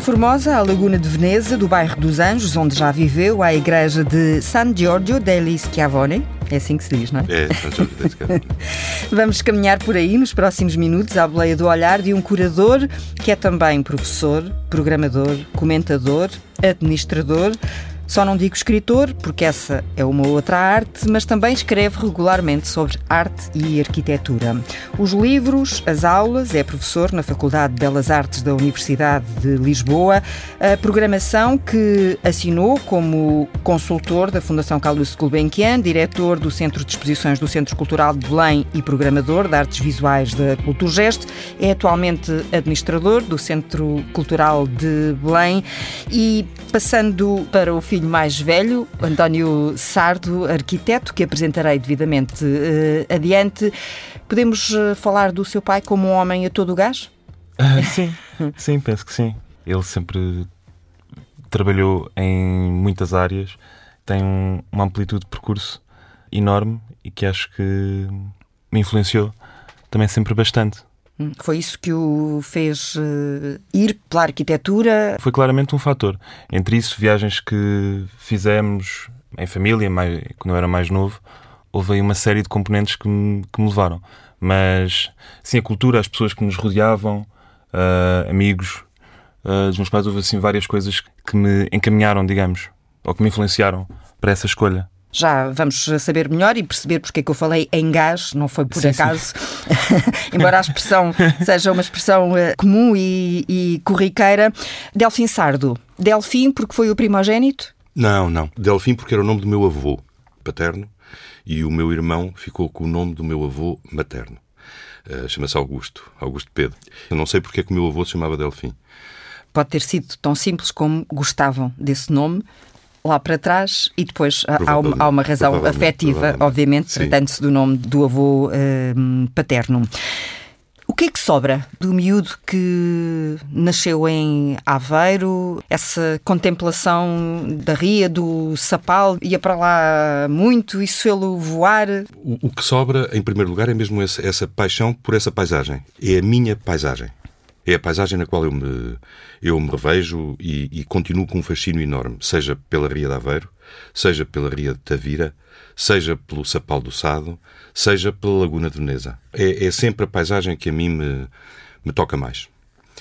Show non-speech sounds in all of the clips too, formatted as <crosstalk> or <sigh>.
Formosa, à Laguna de Veneza, do bairro dos Anjos, onde já viveu, à igreja de San Giorgio degli Schiavoni. É assim que se diz, não é? É, San Giorgio degli Schiavoni. <laughs> Vamos caminhar por aí nos próximos minutos à boleia do olhar de um curador que é também professor, programador, comentador, administrador. Só não digo escritor, porque essa é uma outra arte, mas também escreve regularmente sobre arte e arquitetura. Os livros, as aulas, é professor na Faculdade de Belas Artes da Universidade de Lisboa, a programação que assinou como consultor da Fundação Carlos Gulbenkian, diretor do Centro de Exposições do Centro Cultural de Belém e programador de artes visuais da Culturgest, é atualmente administrador do Centro Cultural de Belém e passando para o filho mais velho, António Sardo, arquiteto, que apresentarei devidamente uh, adiante. Podemos uh, falar do seu pai como um homem a todo o gás? Uh, sim, <laughs> sim, penso que sim. Ele sempre trabalhou em muitas áreas, tem um, uma amplitude de percurso enorme e que acho que me influenciou também sempre bastante. Hum, foi isso que o fez uh, ir pela arquitetura? Foi claramente um fator. Entre isso, viagens que fizemos em família, mais, quando eu era mais novo, houve aí uma série de componentes que me, que me levaram. Mas, sim, a cultura, as pessoas que nos rodeavam, uh, amigos uh, dos meus pais, houve assim várias coisas que me encaminharam, digamos, ou que me influenciaram para essa escolha. Já vamos saber melhor e perceber porque é que eu falei em gás, não foi por sim, acaso, <laughs> embora a expressão <laughs> seja uma expressão uh, comum e, e corriqueira. Delfim Sardo. Delfim porque foi o primogênito? Não, não. Delfim porque era o nome do meu avô paterno e o meu irmão ficou com o nome do meu avô materno. Uh, Chama-se Augusto, Augusto Pedro. Eu não sei porque é que o meu avô se chamava Delfim. Pode ter sido tão simples como gostavam desse nome, lá para trás e depois há uma, há uma razão afetiva, obviamente, tratando-se do nome do avô uh, paterno. O que é que sobra do miúdo que nasceu em Aveiro? Essa contemplação da ria, do sapal, ia para lá muito, isso fê-lo voar? O, o, que sobra, em primeiro lugar, é mesmo essa, essa paixão por essa paisagem. É a minha paisagem. É a paisagem na qual eu me, eu me revejo e, e, continuo com um fascínio enorme, seja pela Ria de Aveiro, seja pela Ria de Tavira, seja pelo Sapal do Sado, seja pela Laguna de Veneza. É, é sempre a paisagem que a mim me, me toca mais.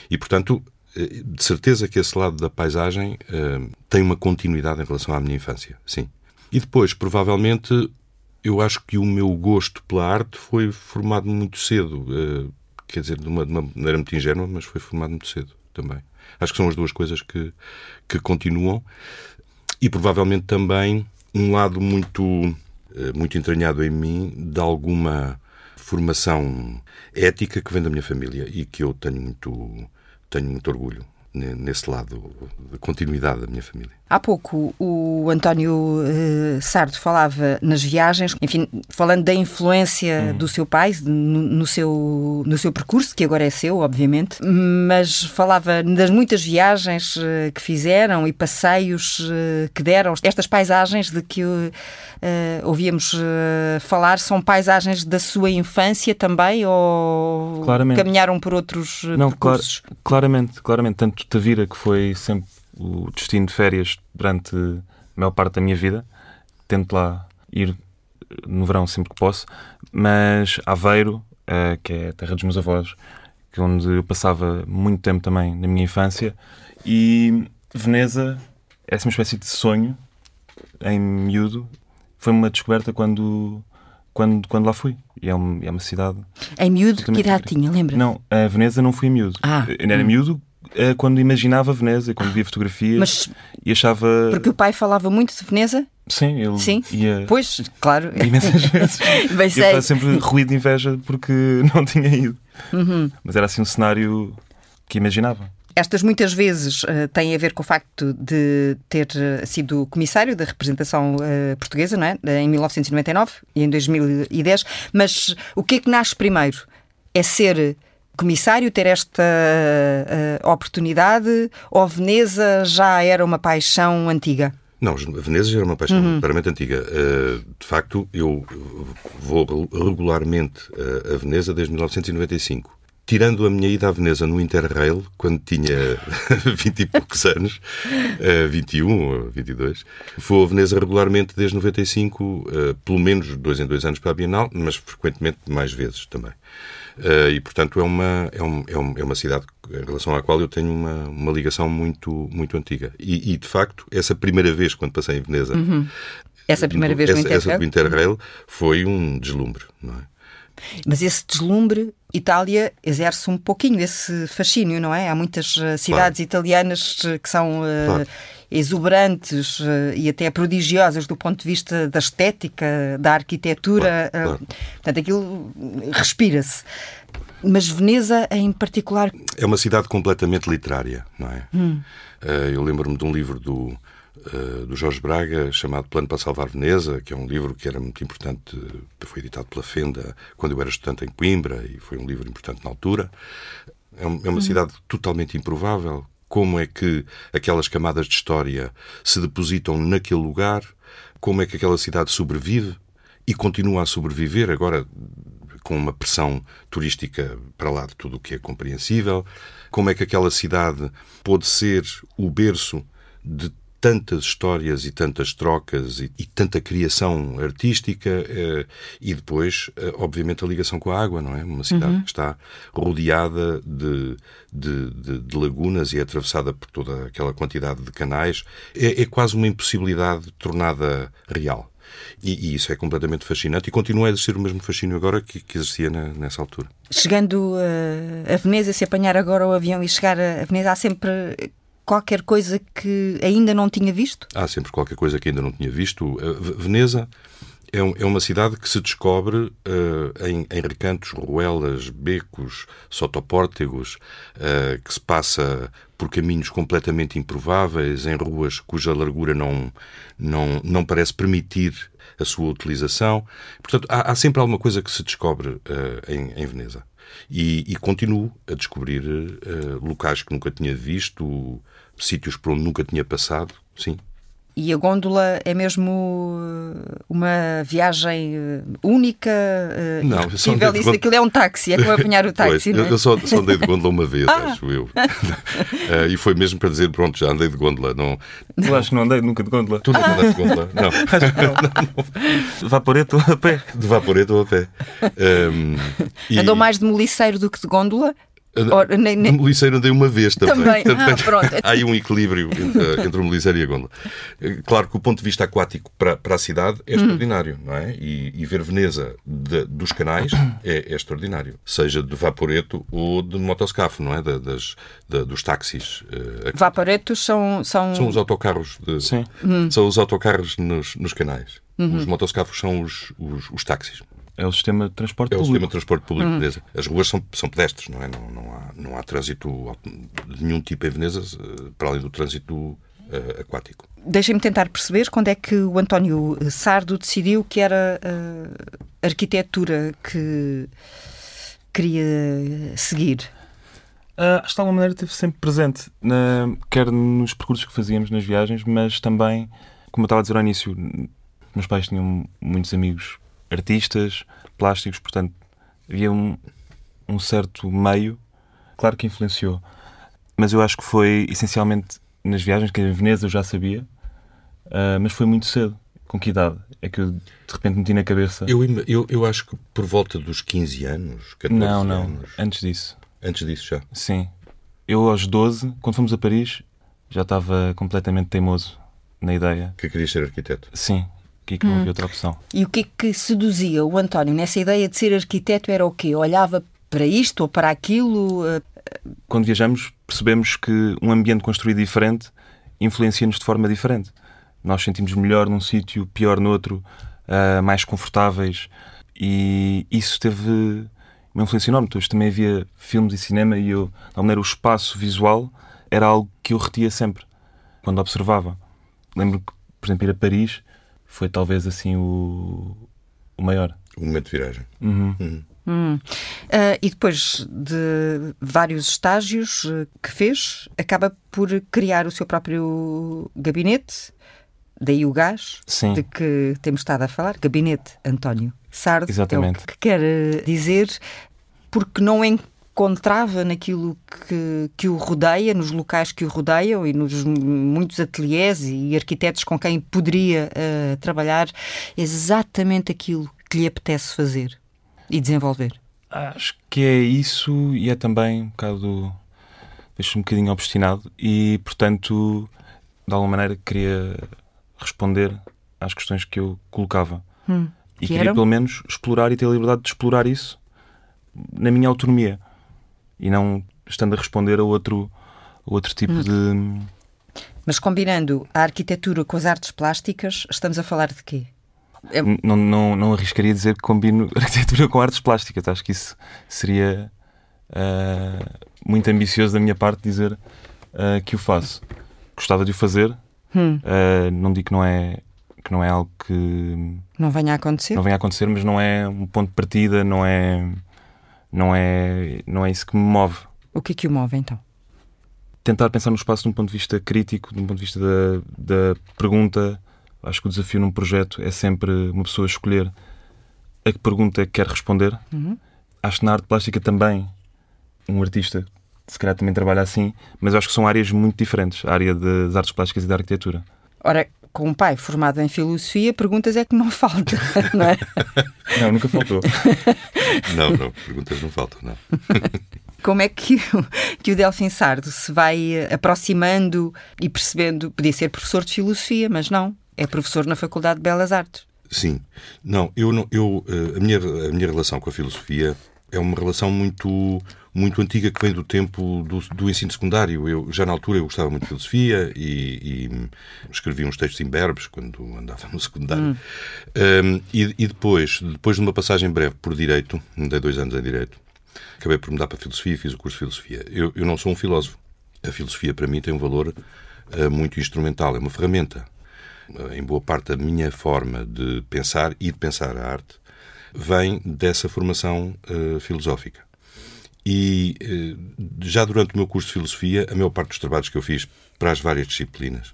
E, portanto, eh, de certeza que esse lado da paisagem uh, tem uma continuidade em relação à minha infância, sim. E depois, provavelmente, eu acho que o meu gosto pela arte foi formado muito cedo. Uh, quer dizer, de uma, de uma maneira muito ingênua, mas foi formado muito cedo também. Acho que são as duas coisas que, que continuam. E provavelmente também um lado muito, eh, muito entranhado em mim de alguma formação ética que vem da minha família e que eu tenho muito, tenho muito orgulho nesse lado de continuidade da minha família. Há pouco o António uh, Sardo falava nas viagens, enfim, falando da influência hum. do seu pai no, no, seu, no seu percurso, que agora é seu, obviamente, mas falava das muitas viagens uh, que fizeram e passeios uh, que deram. Estas paisagens de que ouvíamos falar são paisagens da sua infância também ou claramente. caminharam por outros Não, percursos? Clar, claramente, claramente. Tanto Tavira, que foi sempre o destino de férias durante a maior parte da minha vida. Tento lá ir no verão sempre que posso, mas Aveiro, uh, que é a terra dos meus avós, que é onde eu passava muito tempo também na minha infância, e Veneza é uma espécie de sonho em miúdo. Foi uma descoberta quando quando, quando lá fui. E é, uma, é uma cidade. Em miúdo, que idade tinha, lembra? Não, a Veneza não fui em miúdo. Ah. Era hum. miúdo é quando imaginava Veneza, quando via fotografias Mas, e achava. Porque o pai falava muito de Veneza? Sim, ele Sim? ia. Pois, claro. <laughs> Imensas vezes. <laughs> Bem eu estava sempre ruído de inveja porque <laughs> não tinha ido. Uhum. Mas era assim um cenário que imaginava. Estas muitas vezes uh, têm a ver com o facto de ter uh, sido comissário da representação uh, portuguesa, não é? Em 1999 e em 2010. Mas o que é que nasce primeiro? É ser comissário ter esta uh, oportunidade ou Veneza já era uma paixão antiga? Não, a Veneza já era uma paixão uhum. antiga. Uh, de facto, eu vou regularmente a Veneza desde 1995. Tirando a minha ida à Veneza no Interrail, quando tinha <laughs> 20 e poucos anos, uh, 21 ou 22, vou a Veneza regularmente desde 95, uh, pelo menos dois em dois anos para a Bienal, mas frequentemente mais vezes também. Uh, e, portanto, é uma, é, um, é, um, é, uma cidade em relação à qual eu tenho uma, uma ligação muito, muito antiga. E, e, de facto, essa primeira vez, quando passei em Veneza, uhum. essa primeira vez essa, no Interrail? Essa do Interrail foi um deslumbre, não é? Mas esse deslumbre, Itália exerce um pouquinho esse fascínio, não é? Há muitas uh, cidades claro. italianas que são uh, claro. exuberantes uh, e até prodigiosas do ponto de vista da estética, da arquitetura. Claro. Portanto, aquilo respira-se. Mas Veneza, em particular. É uma cidade completamente literária, não é? Hum. eu lembro-me de um livro do eh, do Jorge Braga, chamado Plano para Salvar Veneza, que é um livro que era muito importante, foi editado pela Fenda quando eu era estudante em Coimbra e foi um livro importante na altura. É, é uma uhum. cidade totalmente improvável. Como é que aquelas camadas de história se depositam naquele lugar? Como é que aquela cidade sobrevive e continua a sobreviver agora com uma pressão turística para lá de tudo o que é compreensível? Como é que aquela cidade pôde ser o berço de tantas histórias e tantas trocas e, e tanta criação artística eh, e depois, eh, obviamente, a ligação com a água, não é? Uma cidade uhum. que está rodeada de, de, de, de, lagunas e é atravessada por toda aquela quantidade de canais. É, é quase uma impossibilidade tornada real. E, e, isso é completamente fascinante e continua a existir o mesmo fascínio agora que, que existia na, nessa altura. Chegando uh, a Veneza, se apanhar agora o avião e chegar a Veneza, há sempre qualquer coisa que ainda não tinha visto? Há sempre qualquer coisa que ainda não tinha visto. Veneza é, é, uma cidade que se descobre uh, em, em, recantos, ruelas, becos, sotopórtegos, uh, que se passa por caminhos completamente improváveis, em ruas cuja largura não, não, não parece permitir a sua utilização. Portanto, há, há sempre alguma coisa que se descobre uh, em, em Veneza. E, e, continuo a descobrir locais que nunca tinha visto, sítios por onde nunca tinha passado, sim. E a gôndola é mesmo uh, uma viagem uh, única, uh, não, irrepetível? Isso aquilo é um táxi, é como apanhar o <laughs> táxi, pois, não é? Eu só, só andei de gôndola uma vez, <laughs> ah. acho eu. uh, <laughs> e foi mesmo para dizer, pronto, já andei de gôndola. Não... Eu acho que não andei nunca de gôndola. Tu não ah. andaste de gôndola? Não. De vaporeto ou a pé? De vaporeto ou a pé. Um, e... Andou mais de moliceiro do que de gôndola? Or, nem, nem... O Meliceiro andei uma vez também. Também. Ah, pronto. <laughs> Há aí um equilíbrio entre, entre o Meliceiro e a Gondola. Claro que o ponto de vista aquático para, para a cidade é extraordinário, hum. não é? E, e ver Veneza de, dos canais é, é, extraordinário. Seja de vaporeto ou de motoscafo, não é? Da, das, da, dos táxis. Uh, Vaporetos são, são... São os autocarros. De, Sim. Hum. São os autocarros nos, nos canais. Uhum. Os motoscafos são os, os, os táxis. É o sistema de transporte é público. É o sistema de transporte público hum. Veneza. As ruas são, são pedestres, não é? Não, não, há, não há trânsito de nenhum tipo em Veneza, eh, para além do trânsito uh, aquático. Deixem-me tentar perceber quando é que o António Sardo decidiu que era uh, arquitetura que queria seguir. Uh, acho que de alguma maneira esteve sempre presente, na, quer nos percursos que fazíamos nas viagens, mas também, como eu estava a dizer ao início, meus pais tinham muitos amigos artistas plásticos, portanto, havia um, um certo meio, claro que influenciou, mas eu acho que foi essencialmente nas viagens, que em Veneza eu já sabia, uh, mas foi muito cedo. Com que idade? É que eu de repente meti na cabeça. Eu, eu, eu acho que por volta dos 15 anos, 14 Não, não, anos. antes disso. Antes disso já? Sim. Eu aos 12, quando fomos a Paris, já estava completamente teimoso na ideia. Que queria ser arquiteto? Sim, aqui que não havia hum. outra opção. E o que é que seduzia o António nessa ideia de ser arquiteto? Era o quê? Olhava para isto ou para aquilo? Quando viajamos, percebemos que um ambiente construído diferente influencia-nos de forma diferente. Nós sentimos melhor num sítio, pior noutro, uh, mais confortáveis. E isso teve uma influência enorme. Depois também havia filmes e cinema e eu, de maneira, o espaço visual era algo que eu retia sempre quando observava. Lembro que, por exemplo, ir a Paris foi talvez assim o, o maior. O momento de viragem. Uhum. Uhum. Hum. Uh, e depois de vários estágios uh, que fez, acaba por criar o seu próprio gabinete, daí o gás, Sim. de que temos estado a falar, gabinete António Sardo, Exatamente. É o que quer dizer, porque não encontrava naquilo que, que o rodeia, nos locais que o rodeiam e nos muitos ateliês e arquitetos com quem poderia uh, trabalhar, exatamente aquilo que lhe apetece fazer e desenvolver? Acho que é isso e é também um bocado. deixa-me um bocadinho obstinado e, portanto, de alguma maneira queria responder às questões que eu colocava. Hum, e queria, eram? pelo menos, explorar e ter a liberdade de explorar isso na minha autonomia e não estando a responder a outro, a outro tipo hum. de. Mas combinando a arquitetura com as artes plásticas, estamos a falar de quê? É... Não, não, não arriscaria dizer que combino <laughs> arquitetura com artes plásticas. Acho que isso seria uh, muito ambicioso da minha parte dizer uh, que o faço. Gostava de o fazer. Hum. Uh, não digo que não é que não é algo que não venha a acontecer. Não venha a acontecer, mas não é um ponto de partida, não é não é não é isso que me move. O que é que o move então? Tentar pensar no espaço de um ponto de vista crítico, de um ponto de vista da, da pergunta Acho que o desafio num projeto é sempre uma pessoa escolher a que pergunta é que quer responder. Uhum. Acho que na arte plástica também um artista se calhar também trabalha assim, mas acho que são áreas muito diferentes, a área das artes plásticas e da arquitetura. Ora, com um pai formado em filosofia, perguntas é que não <laughs> falta, não é? Não, nunca faltou. <laughs> não, não, perguntas não faltam, não. <laughs> Como é que, que o Delfim Sardo se vai aproximando e percebendo? Podia ser professor de filosofia, mas não é professor na Faculdade de Belas Artes. Sim. Não, eu, não, eu eh, a, minha, a minha relação com a filosofia é uma relação muito muito antiga que vem do tempo do, do ensino secundário. Eu já na altura eu gostava muito de filosofia e, e escrevi uns textos imberbes quando andava no secundário. Hum. Um, e, e, depois, depois de uma passagem breve por direito, andei dois anos em direito, acabei por mudar para filosofia e fiz o curso de filosofia. Eu, eu não sou um filósofo. A filosofia para mim tem um valor uh, muito instrumental, é uma ferramenta em boa parte da minha forma de pensar e de pensar a arte, vem dessa formação uh, filosófica. E uh, já durante o meu curso de filosofia, a maior parte dos trabalhos que eu fiz para as várias disciplinas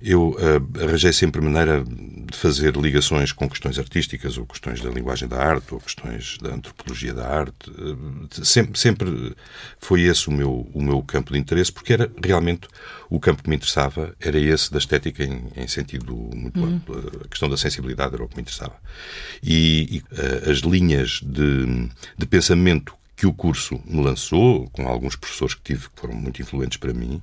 eu uh, arranjei sempre maneira de fazer ligações com questões artísticas, ou questões da linguagem da arte, ou questões da antropologia da arte. Uh, sempre, sempre foi esse o meu, o meu campo de interesse, porque era realmente o campo que me interessava, era esse da estética em, em sentido muito uhum. amplo. A questão da sensibilidade era o que me interessava. E, e uh, as linhas de, de pensamento que o curso me lançou, com alguns professores que tive que foram muito influentes para mim,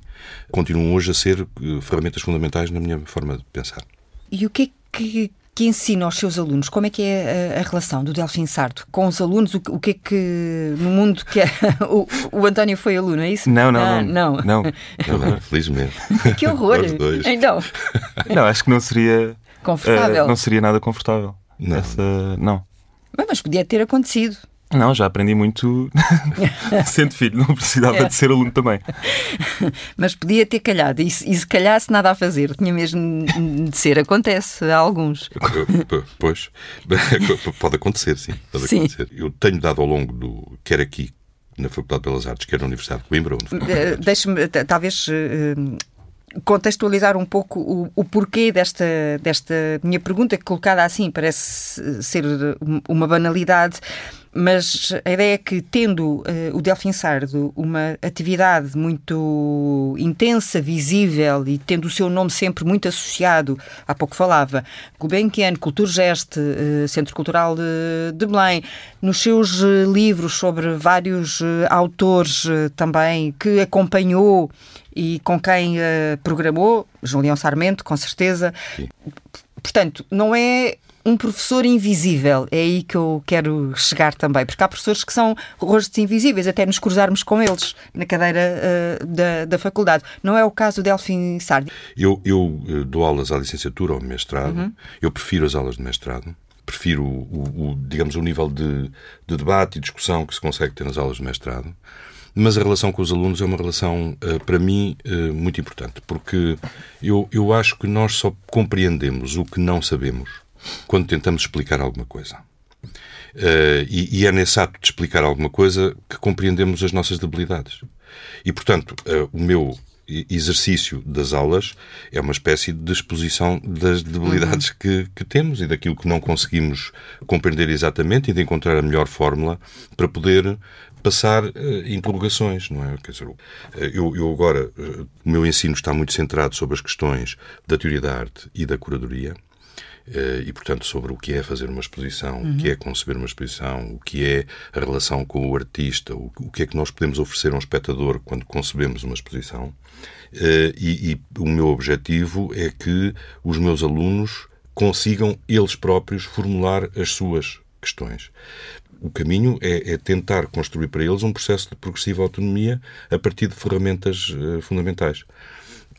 continuam hoje a ser eh, ferramentas fundamentais na minha forma de pensar. E o que é que, que ensina aos seus alunos? Como é que é a, a relação do Delfim Sardo com os alunos? O, o, que é que, no mundo que é, <laughs> o, o António foi aluno, é isso? Não, não, ah, não. Não, não. <laughs> não felizmente. Que horror! Então. <laughs> Não, acho que não seria... Confortável. Uh, não seria nada confortável. Não. Essa, não. Mas podia ter acontecido. Não, já aprendi muito <laughs> <laughs> sendo filho, não precisava é. de ser aluno também. Mas podia ter calhado, e se, e se calhasse nada a fazer, tinha mesmo de ser, acontece a alguns. <laughs> Pois, pode acontecer, sim. Pode sim. acontecer. Eu tenho dado ao longo do, quer aqui na Faculdade de Belas Artes, quer na Universidade de Coimbra. Eh, deixe-me, talvez eh, contextualizar um pouco o, o, porquê desta, desta minha pergunta, que colocada assim parece ser uma banalidade, mas a ideia é que, tendo uh, o Delfim Sardo uma atividade muito intensa, visível e tendo o seu nome sempre muito associado, há pouco falava, Gulbenkian, Culturgest, uh, Centro Cultural de, de, Belém, nos seus uh, livros sobre vários autores também que acompanhou e com quem programou, Julião Sarmento, com certeza. Sim. Portanto, não é um professor invisível. É aí que eu quero chegar também, porque há professores que são rostos invisíveis, até nos cruzarmos com eles na cadeira uh, da, da faculdade. Não é o caso do Delfim Sardi. Eu, eu eh, dou aulas à licenciatura ou mestrado, uhum. eu prefiro as aulas de mestrado prefiro o, o, digamos o nível de, de, debate e discussão que se consegue ter nas aulas de mestrado mas a relação com os alunos é uma relação eh, para mim muito importante porque eu, eu acho que nós só compreendemos o que não sabemos quando tentamos explicar alguma coisa. Uh, e, e, é nesse ato de explicar alguma coisa que compreendemos as nossas debilidades. E, portanto, uh, o meu exercício das aulas é uma espécie de exposição das debilidades uhum. que, que, temos e daquilo que não conseguimos compreender exatamente e de encontrar a melhor fórmula para poder passar uh, interrogações, não é? Quer dizer, eu, eu agora, o meu ensino está muito centrado sobre as questões da teoria da arte e da curadoria. Eh, e, portanto, sobre o que é fazer uma exposição, uhum. o que é conceber uma exposição, o que é a relação com o artista, o, que é que nós podemos oferecer a um espectador quando concebemos uma exposição. Eh, e, e o meu objetivo é que os meus alunos consigam eles próprios formular as suas questões. O caminho é, é, tentar construir para eles um processo de progressiva autonomia a partir de ferramentas uh, fundamentais.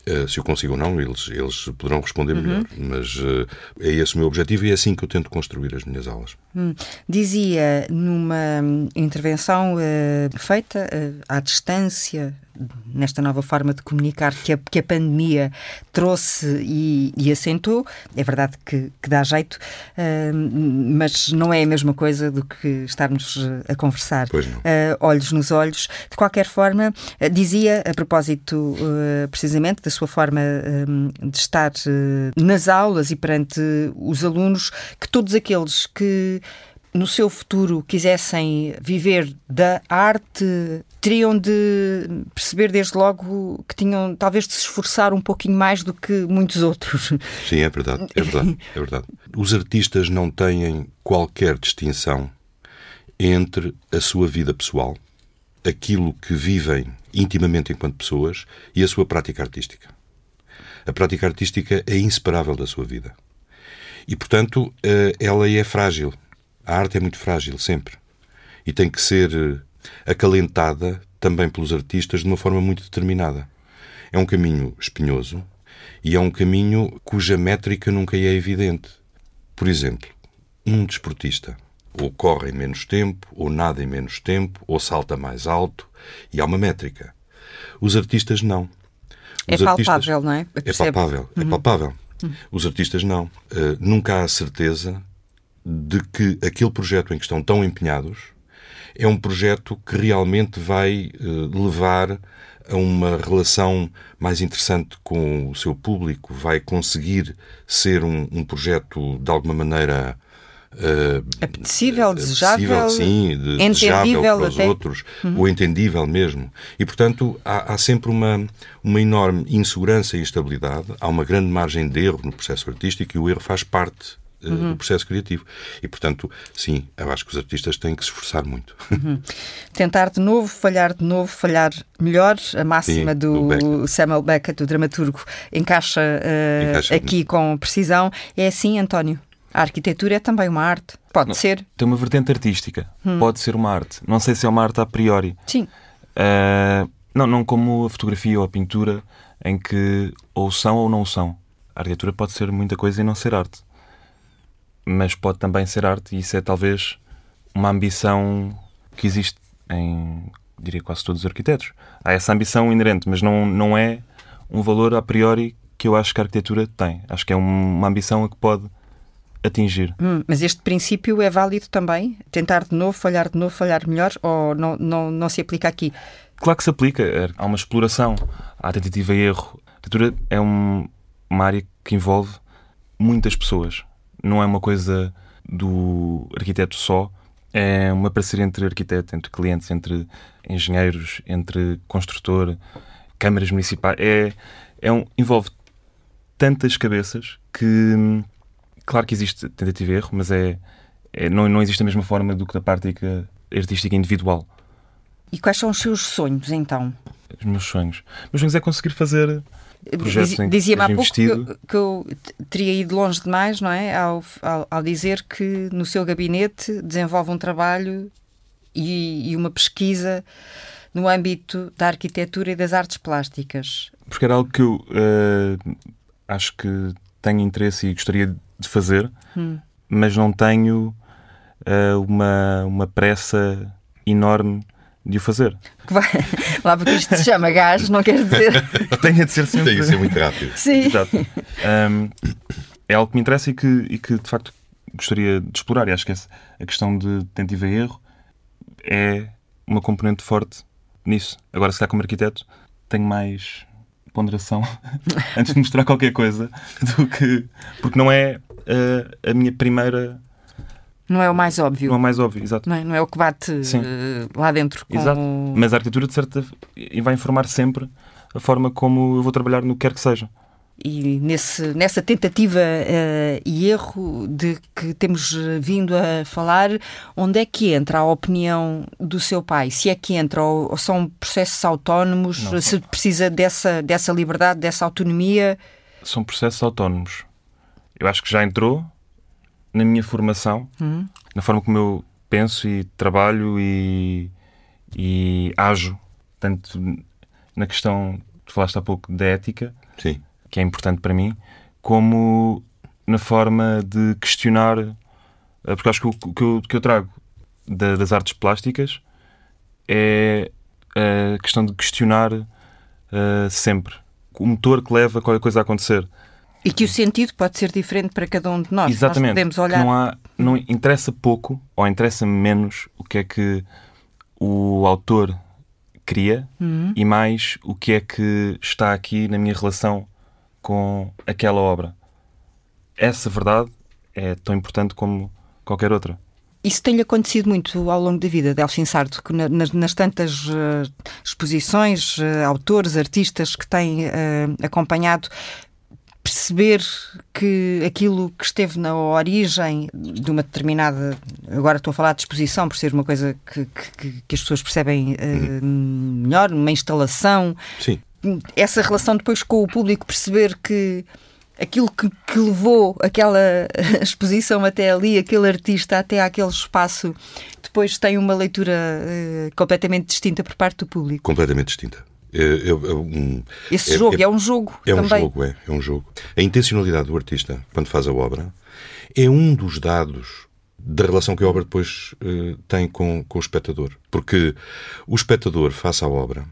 Uh, se eu consigo ou não, eles, eles poderão responder uhum. melhor. Mas uh, é esse o meu objetivo e é assim que eu tento construir as minhas aulas. Hum. Dizia numa intervenção uh, feita à distância nesta nova forma de comunicar que a, que a pandemia trouxe e, e acentuou. É verdade que, que dá jeito, uh, mas não é a mesma coisa do que estarmos a conversar uh, olhos nos olhos. De qualquer forma, uh, dizia, a propósito precisamente da sua forma de estar nas aulas e perante os alunos, que todos aqueles que no seu futuro quisessem viver da arte, teriam de perceber desde logo que tinham talvez de se esforçar um pouquinho mais do que muitos outros. Sim, é verdade, é verdade, <laughs> é verdade. Os artistas não têm qualquer distinção entre a sua vida pessoal, aquilo que vivem intimamente enquanto pessoas e a sua prática artística. A prática artística é inseparável da sua vida. E, portanto, eh, ela é frágil a arte é muito frágil, sempre. E tem que ser eh, acalentada também pelos artistas de uma forma muito determinada. É um caminho espinhoso e é um caminho cuja métrica nunca é evidente. Por exemplo, um desportista ou corre em menos tempo, ou nada em menos tempo, ou salta mais alto, e há uma métrica. Os artistas não. É Os é artistas... palpável, não é? É palpável, é uhum. palpável. Uhum. Os artistas não. Uh, nunca há certeza de que aquele projeto em que estão tão empenhados é um projeto que realmente vai uh, levar a uma relação mais interessante com o seu público, vai conseguir ser um, um projeto de alguma maneira uh, apetecível, desejável, sim, de, desejável para os até. outros, uhum. ou entendível mesmo. E, portanto, há, há, sempre uma, uma enorme insegurança e instabilidade, há uma grande margem de erro no processo artístico e o erro faz parte eh, uhum. do processo criativo. E, portanto, sim, eu acho que os artistas têm que se esforçar muito. Uhum. Tentar de novo, falhar de novo, falhar melhor. A máxima sim, do, do Samuel Beckett, o dramaturgo, encaixa, uh, encaixa aqui com precisão. É assim, António? A arquitetura é também uma arte. Pode não, ser. Tem uma vertente artística. Hum. Pode ser uma arte. Não sei se é uma arte a priori. Sim. Uh, não, não como a fotografia ou a pintura, em que ou são ou não são. A arquitetura pode ser muita coisa e não ser arte mas pode também ser arte, e isso é talvez uma ambição que existe em, diria, quase todos os arquitetos. Há essa ambição inerente, mas não, não é um valor a priori que eu acho que a arquitetura tem. Acho que é uma ambição a que pode atingir. Hum, mas este princípio é válido também? Tentar de novo, falhar de novo, falhar melhor? Ou não, não, não se aplica aqui? Claro que se aplica. Há uma exploração. Há tentativa e erro. A arquitetura é um, uma área que envolve muitas pessoas não é uma coisa do arquiteto só, é uma parceria entre arquiteto, entre clientes, entre engenheiros, entre construtor, câmaras municipais. É, é um, envolve tantas cabeças que, claro que existe tentativa e erro, mas é, é, não, não existe a mesma forma do que da prática artística individual. E quais são os seus sonhos, então? Os meus sonhos. Os meus sonhos é conseguir fazer Dizia-me há pouco que eu, que eu, teria ido longe demais, não é? Ao, ao, ao, dizer que no seu gabinete desenvolve um trabalho e, e, uma pesquisa no âmbito da arquitetura e das artes plásticas. Porque era algo que eu uh, acho que tenho interesse e gostaria de fazer, hum. mas não tenho uh, uma, uma pressa enorme de o fazer. Vai, <laughs> lá porque isto se chama gás, não quer dizer. <laughs> Tenha de ser sempre. Tem de ser muito rápido. Sim. Exato. Um, é algo que me interessa e que, e que de facto gostaria de explorar. E acho que a questão de tentativa e erro é uma componente forte nisso. Agora, se calhar, como arquiteto, tenho mais ponderação <laughs> antes de mostrar qualquer coisa do que. Porque não é uh, a minha primeira. Não é o mais óbvio. Não é o mais óbvio, exato. Não é, não é o que bate uh, lá dentro. Com... Exato. Mas a arquitetura, de certa. vai informar sempre a forma como eu vou trabalhar no que quer que seja e nesse, nessa tentativa uh, e erro de que temos vindo a falar, onde é que entra a opinião do seu pai? Se é que entra ou, ou são processos autónomos? Não. Se precisa dessa, dessa liberdade, dessa autonomia? São processos autónomos. Eu acho que já entrou na minha formação, uhum. na forma como eu penso e trabalho e, e ajo, tanto na questão, tu falaste há pouco, da ética. Sim que é importante para mim, como na forma de questionar, eh, porque acho que o que eu, que eu trago das artes plásticas é a questão de questionar uh, sempre o motor que leva qualquer coisa a acontecer. E que o sentido pode ser diferente para cada um de nós. Exatamente. Nós podemos olhar... Não, há, não interessa pouco ou interessa menos o que é que o autor cria uhum. e mais o que é que está aqui na minha relação com aquela obra. Essa verdade é tão importante como qualquer outra. Isso tem-lhe acontecido muito ao longo da vida, Delfim Sardo, que nas, nas tantas uh, exposições, uh, autores, artistas que tem uh, acompanhado, perceber que aquilo que esteve na origem de uma determinada. Agora estou a falar de exposição, por ser uma coisa que, que, que as pessoas percebem uhum. melhor, uma instalação. Sim essa relação depois com o público, perceber que aquilo que, que, levou aquela <laughs> exposição até ali, aquele artista até aquele espaço, depois tem uma leitura uh, completamente distinta por parte do público. Completamente distinta. É, é, é um, Esse jogo é, é, um jogo. É também. um jogo, é, é um jogo. A intencionalidade do artista, quando faz a obra, é um dos dados da relação que a obra depois uh, tem com, com o espectador. Porque o espectador, face à obra,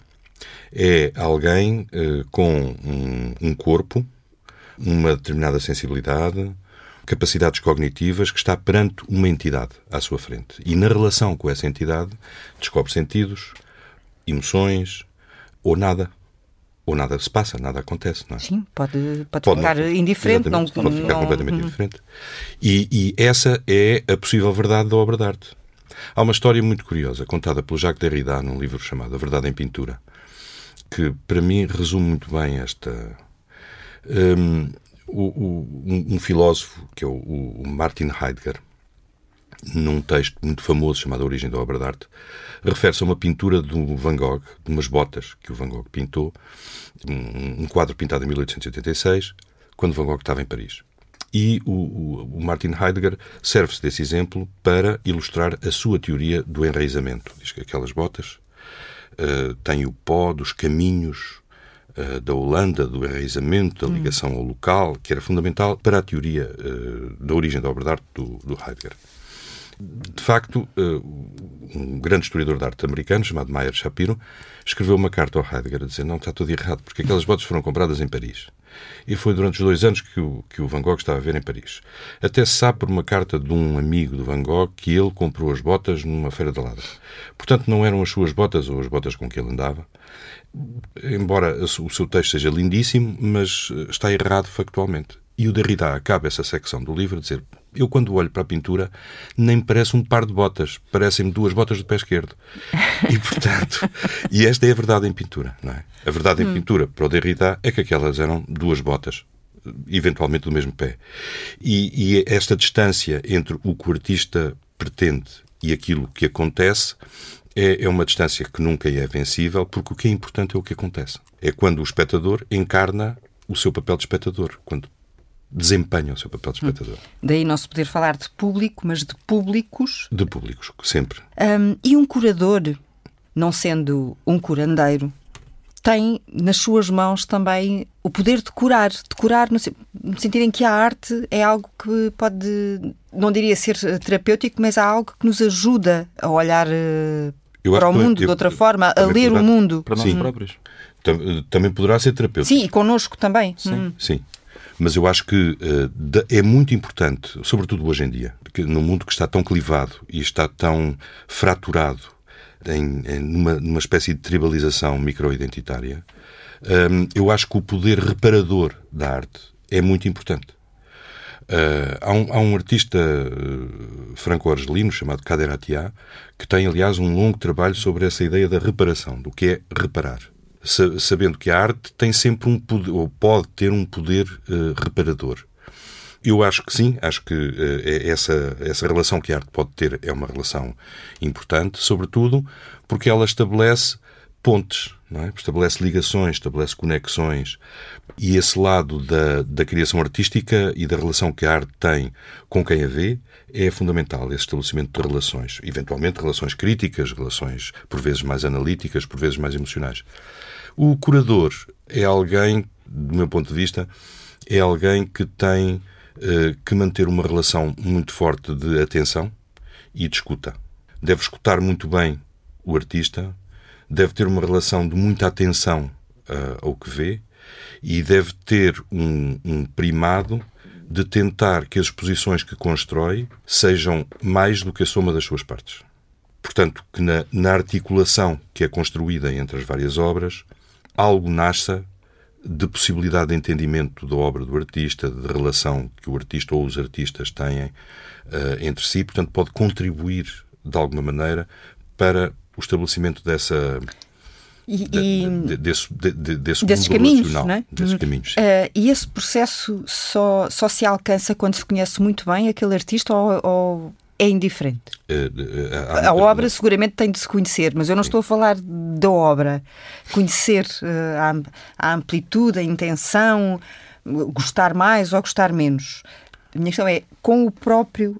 é alguém eh, com um, um corpo, uma determinada sensibilidade, capacidades cognitivas que está perante uma entidade à sua frente. E na relação com essa entidade descobre sentidos, emoções ou nada. Ou nada se passa, nada acontece, não é? Sim, pode, pode, pode ficar indiferente. Não, pode ficar não, completamente não... indiferente. E, e, essa é a possível verdade da obra de arte. Há uma história muito curiosa, contada pelo Jacques Derrida num livro chamado A Verdade em Pintura, que para mim resume muito bem esta. Um, o, um, filósofo que é o, o, Martin Heidegger, num texto muito famoso chamado A Origem da Obra de Arte, refere-se a uma pintura do Van Gogh, de umas botas que o Van Gogh pintou, um, um quadro pintado em 1886, quando Van Gogh estava em Paris. E o, o Martin Heidegger serve-se desse exemplo para ilustrar a sua teoria do enraizamento. Diz que aquelas botas uh, tem o pó dos caminhos uh, da Holanda, do enraizamento, da ligação ao local, que era fundamental para a teoria uh, da origem da obra de arte do, do Heidegger. De facto, um grande historiador de arte americano, chamado Meyer Shapiro, escreveu uma carta ao Heidegger dizer não, está tudo errado, porque aquelas botas foram compradas em Paris. E foi durante os dois anos que o, que o Van Gogh estava a ver em Paris. Até se sabe por uma carta de um amigo do Van Gogh que ele comprou as botas numa feira de ladra. Portanto, não eram as suas botas ou as botas com que ele andava. Embora o seu texto seja lindíssimo, mas eh, está errado factualmente. E o Derrida acaba essa secção do livro a dizer: Eu, quando olho para a pintura, nem me parece um par de botas, parecem-me duas botas do pé esquerdo. E, portanto, <laughs> e esta é a verdade em pintura, não é? A verdade hum. em pintura, para o Derrida, é que aquelas eram duas botas, eventualmente do mesmo pé. E, e esta distância entre o que o artista pretende e aquilo que acontece é, é uma distância que nunca é vencível, porque o que é importante é o que acontece. É quando o espectador encarna o seu papel de espectador, quando desempenha o seu papel de espectador. Hum. Daí não se poder falar de público, mas de públicos. De públicos, sempre. Um, e um curador, não sendo um curandeiro, tem nas suas mãos também o poder de curar, de curar no, sentido em que a arte é algo que pode, não diria ser terapêutico, mas é algo que nos ajuda a olhar uh, para o mundo eu, de outra forma, a ler poderá, o mundo. Para nós próprios. Também poderá ser terapêutico. Sim, e connosco também. Sim. Hum. Sim. Mas eu acho que uh, é muito importante, sobretudo hoje em dia, que num mundo que está tão clivado e está tão fraturado em, em numa, numa espécie de tribalização microidentitária, Um, eu acho que o poder reparador da arte é muito importante. Uh, há, um, há, um, artista uh, franco-argelino chamado Kader Atia que tem, aliás, um longo trabalho sobre essa ideia da reparação, do que é reparar. Sa sabendo que a arte tem sempre um poder, ou pode ter um poder uh, reparador. Eu acho que sim, acho que uh, essa, essa relação que a arte pode ter é uma relação importante, sobretudo porque ela estabelece pontes, é? estabelece ligações, estabelece conexões. E esse lado da, da criação artística e da relação que a arte tem com quem a vê é fundamental, esse estabelecimento de relações. Eventualmente relações críticas, relações por vezes mais analíticas, por vezes mais emocionais. O curador é alguém, do meu ponto de vista, é alguém que tem eh, que manter uma relação muito forte de atenção e de escuta. Deve escutar muito bem o artista, deve ter uma relação de muita atenção uh, ao que vê e deve ter um, um, primado de tentar que as exposições que constrói sejam mais do que a soma das suas partes. Portanto, que na, na articulação que é construída entre as várias obras, algo nasça de possibilidade de entendimento da obra do artista, de relação que o artista ou os artistas têm uh, entre si, portanto, pode contribuir de alguma maneira para o estabelecimento dessa. E, e de, desse, de, desse desses caminhos, não é? desses caminhos. Uh, e esse processo só, só se alcança quando se conhece muito bem aquele artista ou, ou é indiferente? Uh, uh, a obra seguramente tem de se conhecer, mas eu não estou a falar da obra. Conhecer uh, a, amplitude, a intenção, gostar mais ou gostar menos. A minha questão é, com o próprio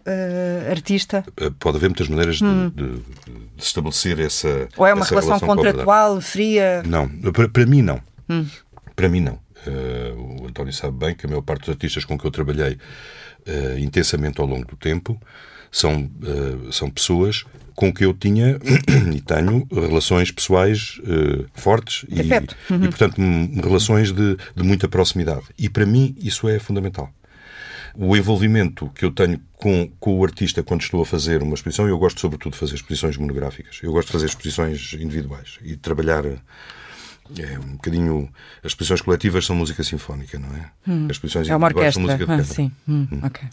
artista... Pode haver muitas maneiras hum. de, de, de, estabelecer essa Ou é uma relação, relação contratual, fria? Não, para, para mim não. Hum. Para mim não. o António sabe bem que a maior parte dos artistas com que eu trabalhei intensamente ao longo do tempo são, uh, são pessoas com que eu tinha <clears throat> e tenho relações pessoais uh, fortes e, uhum. e, portanto, relações de, de muita proximidade. E para mim isso é fundamental o envolvimento que eu tenho com, com o artista quando estou a fazer uma exposição, eu gosto sobretudo de fazer exposições monográficas. Eu gosto de fazer exposições individuais e de trabalhar é um bocadinho. As exposições coletivas são música sinfónica, não é? Hum. As exposições é uma orquestra. são música de. Ah, sim. Hum, hum. Okay.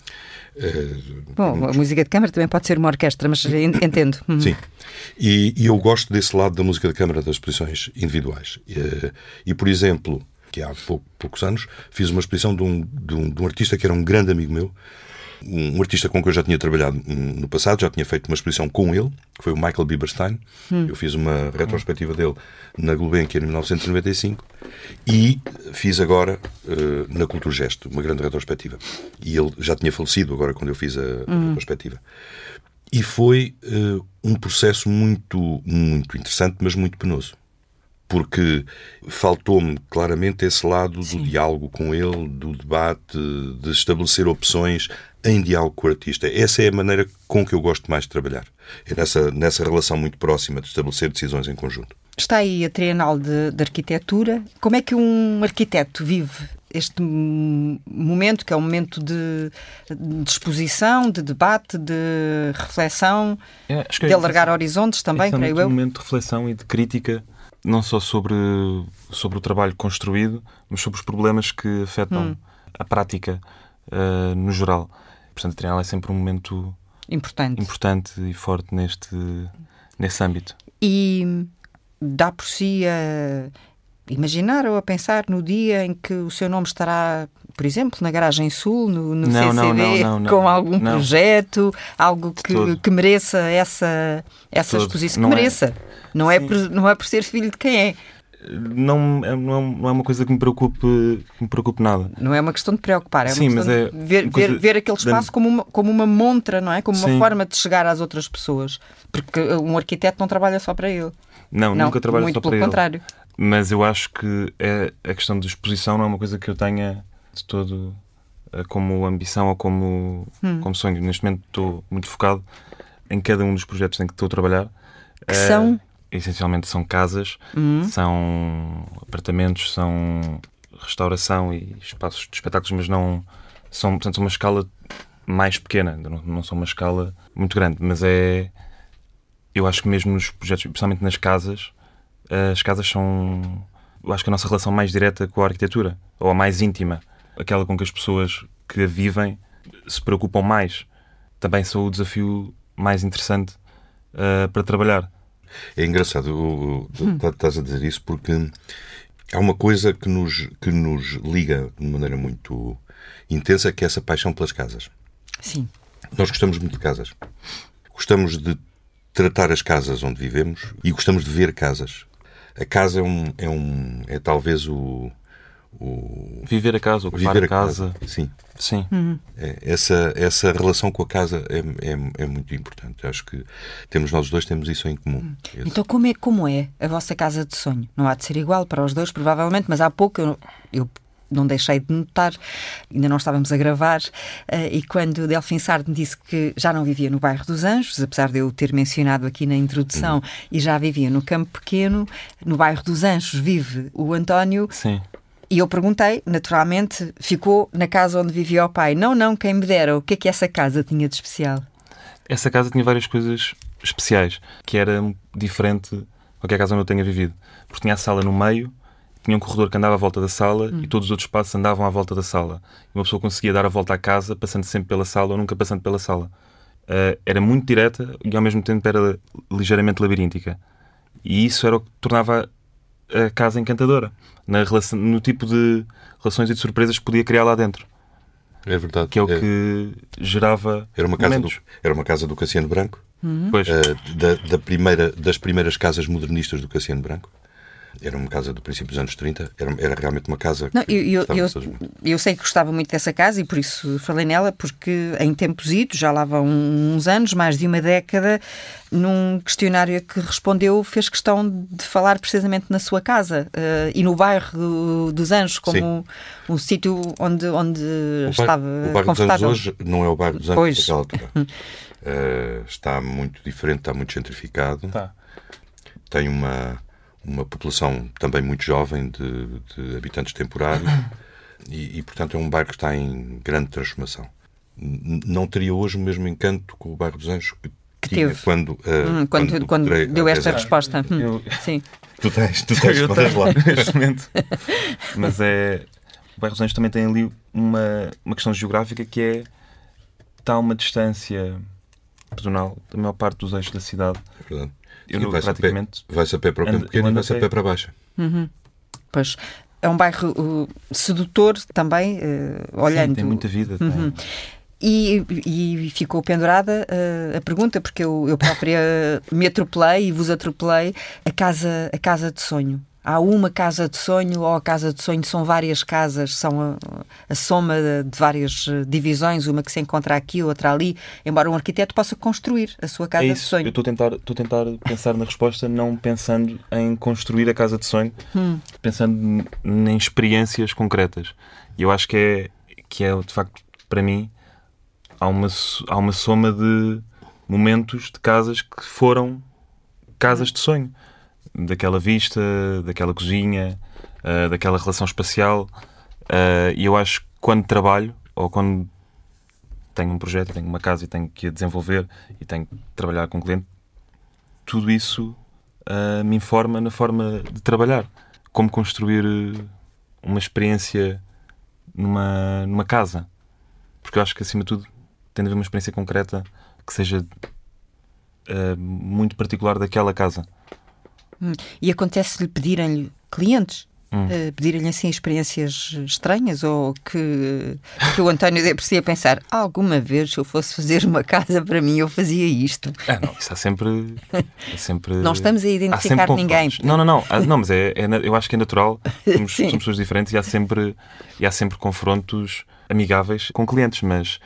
Uh, Bom, a música de câmara também pode ser uma orquestra, mas entendo. Hum. Sim. E, e, eu gosto desse lado da música de câmara das exposições individuais. Uh, e, por exemplo, que há pouco, poucos anos, fiz uma exposição de um, de, um, de um artista que era um grande amigo meu, um artista com quem eu já tinha trabalhado no passado, já tinha feito uma exposição com ele, que foi o Michael Bieberstein. Hum. Eu fiz uma retrospectiva dele na Gulbenkian em 1995 e fiz agora uh, na Cultura Gesto uma grande retrospectiva. E ele já tinha falecido agora quando eu fiz a, hum. retrospectiva. E foi uh, um processo muito, muito interessante, mas muito penoso porque faltou-me claramente esse lado Sim. do diálogo com ele, do debate, de estabelecer opções em diálogo com o artista. Essa é a maneira com que eu gosto mais de trabalhar. É nessa, nessa relação muito próxima de estabelecer decisões em conjunto. Está aí a Trienal de, de Arquitetura. Como é que um arquiteto vive este momento, que é um momento de, de exposição, de debate, de reflexão, é, de alargar horizontes também, creio eu? um momento de reflexão e de crítica não só sobre, sobre o trabalho construído, mas sobre os problemas que afetam hum. a prática uh, no geral. Portanto, a Trienal é sempre um momento importante, importante e forte neste, nesse âmbito. E dá por si a imaginar ou a pensar no dia em que o seu nome estará, por exemplo, na Garagem Sul, no, no não, CCD, não, <laughs> não, com algum projeto, algo que, que mereça essa, essa exposição? Que mereça. É. Não é, por, não é por ser filho de quem é. Não, não, não é uma coisa que me preocupe, que me preocupe nada. Não é uma questão de preocupar, é uma Sim, questão mas é de ver, ver, ver aquele espaço como, uma, como uma montra, não é? Como uma Sim. forma de chegar às outras pessoas. Porque um arquiteto não trabalha só para ele. Não, não nunca trabalha só para ele. Muito pelo contrário. Mas eu acho que é, a questão de exposição não é uma coisa que eu tenha de todo eh, como ambição ou como, hum. como sonho. Neste momento estou muito focado em cada um dos projetos em que estou a trabalhar. Que é, são? essencialmente são casas, uhum. são apartamentos, são restauração e espaços de espetáculos, mas não são, portanto, uma escala mais pequena, não, não são uma escala muito grande, mas é eu acho que mesmo nos projetos, especialmente nas casas, as casas são eu acho que a nossa relação mais direta com a arquitetura, ou a mais íntima, aquela com que as pessoas que a vivem se preocupam mais, também são o desafio mais interessante uh, para trabalhar. É engraçado, estás a dizer isso porque há uma coisa que nos, que nos liga de maneira muito intensa, que é essa paixão pelas casas. Sim. Nós gostamos muito de casas. Gostamos de tratar as casas onde vivemos e gostamos de ver casas. A casa é um é, um, é talvez o, o viver a casa, ocupar viver a casa. casa. Sim. Sim. Uhum. É, essa, essa relação com a casa é, é, é, muito importante. Acho que temos nós dois temos isso em comum. Uhum. Então como é, como é a vossa casa de sonho? Não há de ser igual para os dois, provavelmente, mas há pouco eu, eu não deixei de notar, ainda não estávamos a gravar, uh, e quando Delfim Sardo me disse que já não vivia no bairro dos Anjos, apesar de eu ter mencionado aqui na introdução, uhum. e já vivia no Campo Pequeno, no bairro dos Anjos vive o António. Sim. E eu perguntei, naturalmente, ficou na casa onde vivia o pai. Não, não, quem me dera. O que é que essa casa tinha de especial? Essa casa tinha várias coisas especiais, que era diferente de qualquer casa onde eu tenha vivido. Porque tinha a sala no meio, tinha um corredor que andava à volta da sala hum. e todos os outros espaços andavam à volta da sala. E uma pessoa conseguia dar a volta à casa passando sempre pela sala ou nunca passando pela sala. Uh, era muito direta e ao mesmo tempo era ligeiramente labiríntica. E isso era o que tornava a casa encantadora, na relação, no tipo de relações e de surpresas que podia criar lá dentro. É verdade. Que é o é. que gerava. Era uma casa, do, era uma casa do Cassiano Branco. Uhum. Pois. Uh, da, da, primeira, das primeiras casas modernistas do Cassiano Branco. Era uma casa do princípio dos anos 30, era, era realmente uma casa. Não, eu, eu, eu, eu, sei que gostava muito dessa casa e por isso falei nela, porque em tempos idos, já lá vão uns anos, mais de uma década, num questionário que respondeu, fez questão de falar precisamente na sua casa uh, e no bairro dos Anjos, como um, um sítio onde, onde o estava bairro, o bairro confortável. Dos Anjos hoje não é o bairro dos Anjos pois. daquela altura. uh, <laughs> está muito diferente, está muito gentrificado. Tá. Tem uma uma população também muito jovem de, de habitantes temporários <coughs> e, e, portanto, é um bairro que está em grande transformação. Não teria hoje o mesmo encanto com o bairro dos Anjos que, que tinha teve. quando, uh, hum, quando, quando, quando deu esta resposta. Hum, eu, Sim. <laughs> Tu tens, tu tens, eu tenho, lá. <laughs> Neste momento. <laughs> Mas é. O bairro dos Anjos também tem ali uma, uma questão geográfica que é. Está uma distância pedonal da maior parte dos eixos da cidade. É verdade eu não, vai-se praticamente. A pé, vai-se a pé para o campo pequeno e vai-se a pé para baixo. Uhum. Pois. É um bairro uh, sedutor também, uh, olhando. Sim, tem muita vida. Uhum. E, e, ficou pendurada uh, a pergunta, porque eu, eu própria <laughs> me atropelei e vos atropelei a casa, a casa de sonho há uma casa de sonho ou a casa de sonho são várias casas, são a, a, soma de várias eh, divisões, uma que se encontra aqui, outra ali, embora um arquiteto possa construir a sua casa é de sonho. Eu estou a tentar, estou a tentar pensar na resposta não pensando em construir a casa de sonho, hum. pensando em experiências concretas. E eu acho que é, que é de facto, para mim, há uma, há uma soma de momentos de casas que foram casas de sonho daquela vista, daquela cozinha, uh, daquela relação espacial. Uh, e eu acho que quando trabalho, ou quando tenho um projeto, tenho uma casa e tenho que a desenvolver e tenho que trabalhar com o cliente, tudo isso uh, me informa na forma de trabalhar. Como construir uma experiência numa, numa casa. Porque eu acho que, acima de tudo, tem de haver uma experiência concreta que seja uh, muito particular daquela casa. Hum. E acontece-lhe pedirem-lhe clientes? Hum. Uh, pedirem-lhe assim experiências estranhas ou que, que o António dê por si a pensar alguma vez se eu fosse fazer uma casa para mim eu fazia isto ah, não, isso há sempre, é sempre <laughs> não estamos a identificar ninguém não, não, não, ah, não mas é, é, eu acho que é natural <laughs> somos, somos pessoas diferentes e há sempre e há sempre confrontos amigáveis com clientes mas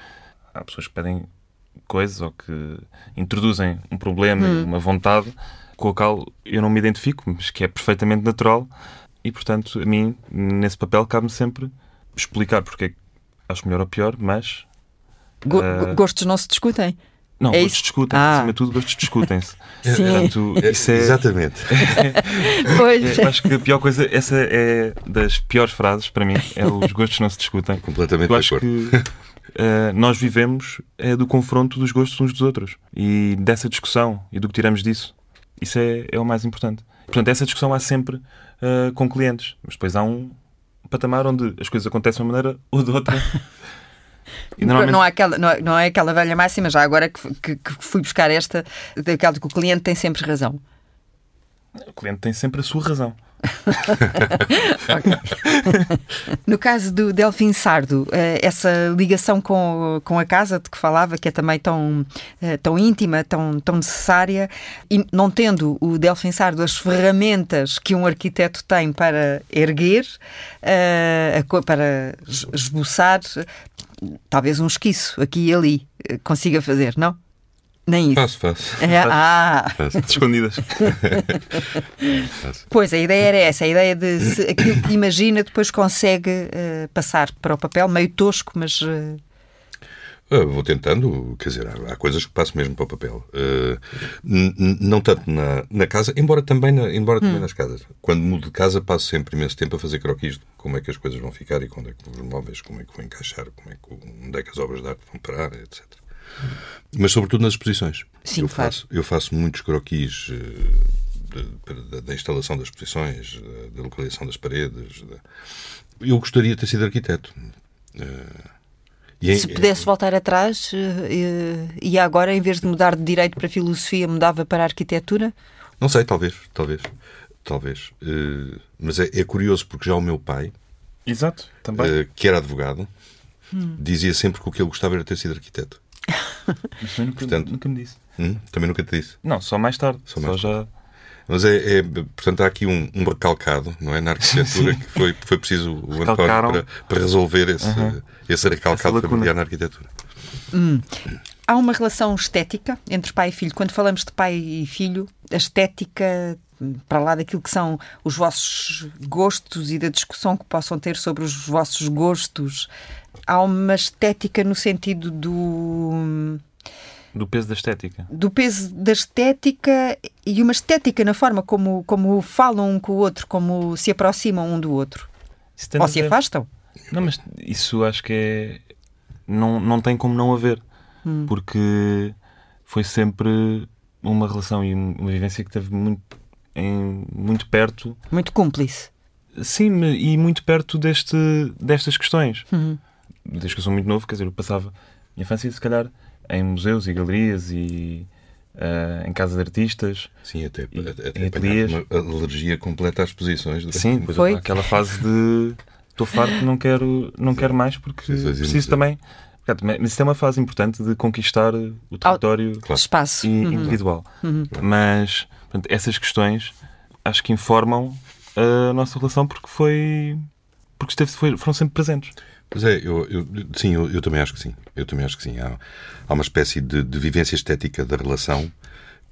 há pessoas que pedem coisas ou que introduzem um problema hum. uma vontade com a qual eu não me identifico, mas que é perfeitamente natural e, portanto, a mim, nesse papel, cabe-me sempre explicar porque é que acho melhor ou pior, mas. Go uh... Gostos não se discutem. Não, é gostos discutem, ah. acima de tudo, gostos discutem-se. <laughs> Sim. isso é... Exatamente. <laughs> pois. É, acho que a pior coisa, essa é das piores frases para mim, é os gostos não se discutem. Completamente eu acho que uh, nós vivemos é do confronto dos gostos uns dos outros e dessa discussão e do que tiramos disso. Isso é, é o mais importante. Portanto, essa discussão há sempre uh, com clientes. Mas depois há um patamar onde as coisas acontecem de uma maneira ou de outra. <laughs> E normalmente... não, há aquela, não, não é aquela velha máxima, já agora que, que, que fui buscar esta, daquela que o cliente tem sempre razão. O cliente tem sempre a sua razão. <laughs> no caso do Delfim Sardo, eh, essa ligação com, com a casa de que falava, que é também tão, eh, tão íntima, tão, tão necessária, e não tendo o Delfim Sardo as ferramentas que um arquiteto tem para erguer, eh, para esboçar, talvez um esquiço aqui e ali consiga fazer, não? Nem isso. Faço, faço. É, ah! Faço. Escondidas. <laughs> pois, a ideia era essa, a ideia de se aquilo que imagina depois consegue uh, passar para o papel, meio tosco, mas. Uh... Uh, vou tentando, quer dizer, há, há, coisas que passo mesmo para o papel. não tanto na, na casa, embora também, na, embora hum. também nas casas. Quando mudo de casa, passo sempre imenso tempo a fazer croquis de como é que as coisas vão ficar e quando é que os móveis, como é que vão encaixar, como é que, onde é que as obras de arte vão parar, etc. Mas sobretudo nas exposições. Sim, eu, faço, eu faço muitos croquis eh, da instalação das exposições, da localização das paredes. Eu gostaria de ter sido arquiteto. Eh, Se pudesse voltar atrás eh, e agora, em vez de mudar de direito para filosofia, mudava para arquitetura? Não sei, talvez, talvez, talvez. Mas é, é curioso porque já o meu pai, Exato, também. que era advogado, hum. dizia sempre que o que ele gostava era ter sido arquiteto. Mas também nunca, portanto, nunca me disse. Hum, também nunca te disse? Não, só mais tarde. Só, mais só tarde. já. Mas é, é, portanto, há aqui um, um recalcado, não é? Na arquitetura, <laughs> que foi, foi preciso o António para, para resolver esse, uhum. esse recalcado familiar na arquitetura. Hum. Há uma relação estética entre pai e filho. Quando falamos de pai e filho, a estética, para lá daquilo que são os vossos gostos e da discussão que possam ter sobre os vossos gostos, há uma estética no sentido do. Do peso da estética. Do peso da estética e uma estética na forma como, como falam um com o outro, como se aproximam um do outro. Ou se afastam. Não, mas isso acho que é. Não, não tem como não haver. Hum. Porque foi sempre uma relação e uma vivência que teve muito, em, muito perto. Muito cúmplice. Sim, e muito perto deste, destas questões. Uhum desde que eu sou muito novo, quer dizer, eu passava minha infância, se calhar, em museus e galerias e uh, em casas de artistas. Sim, até, e, até uma alergia completa às exposições. Sim, foi. aquela fase de estou farto, não quero, não quero mais porque preciso também. Mas isso é uma fase importante de conquistar o território claro. espaço uhum. individual. Uhum. Mas portanto, essas questões acho que informam a nossa relação porque foi porque esteve, foi, foram sempre presentes. Pois é, eu, eu sim, eu, eu, também acho que sim. Eu também acho que sim. Há, há uma espécie de, de, vivência estética da relação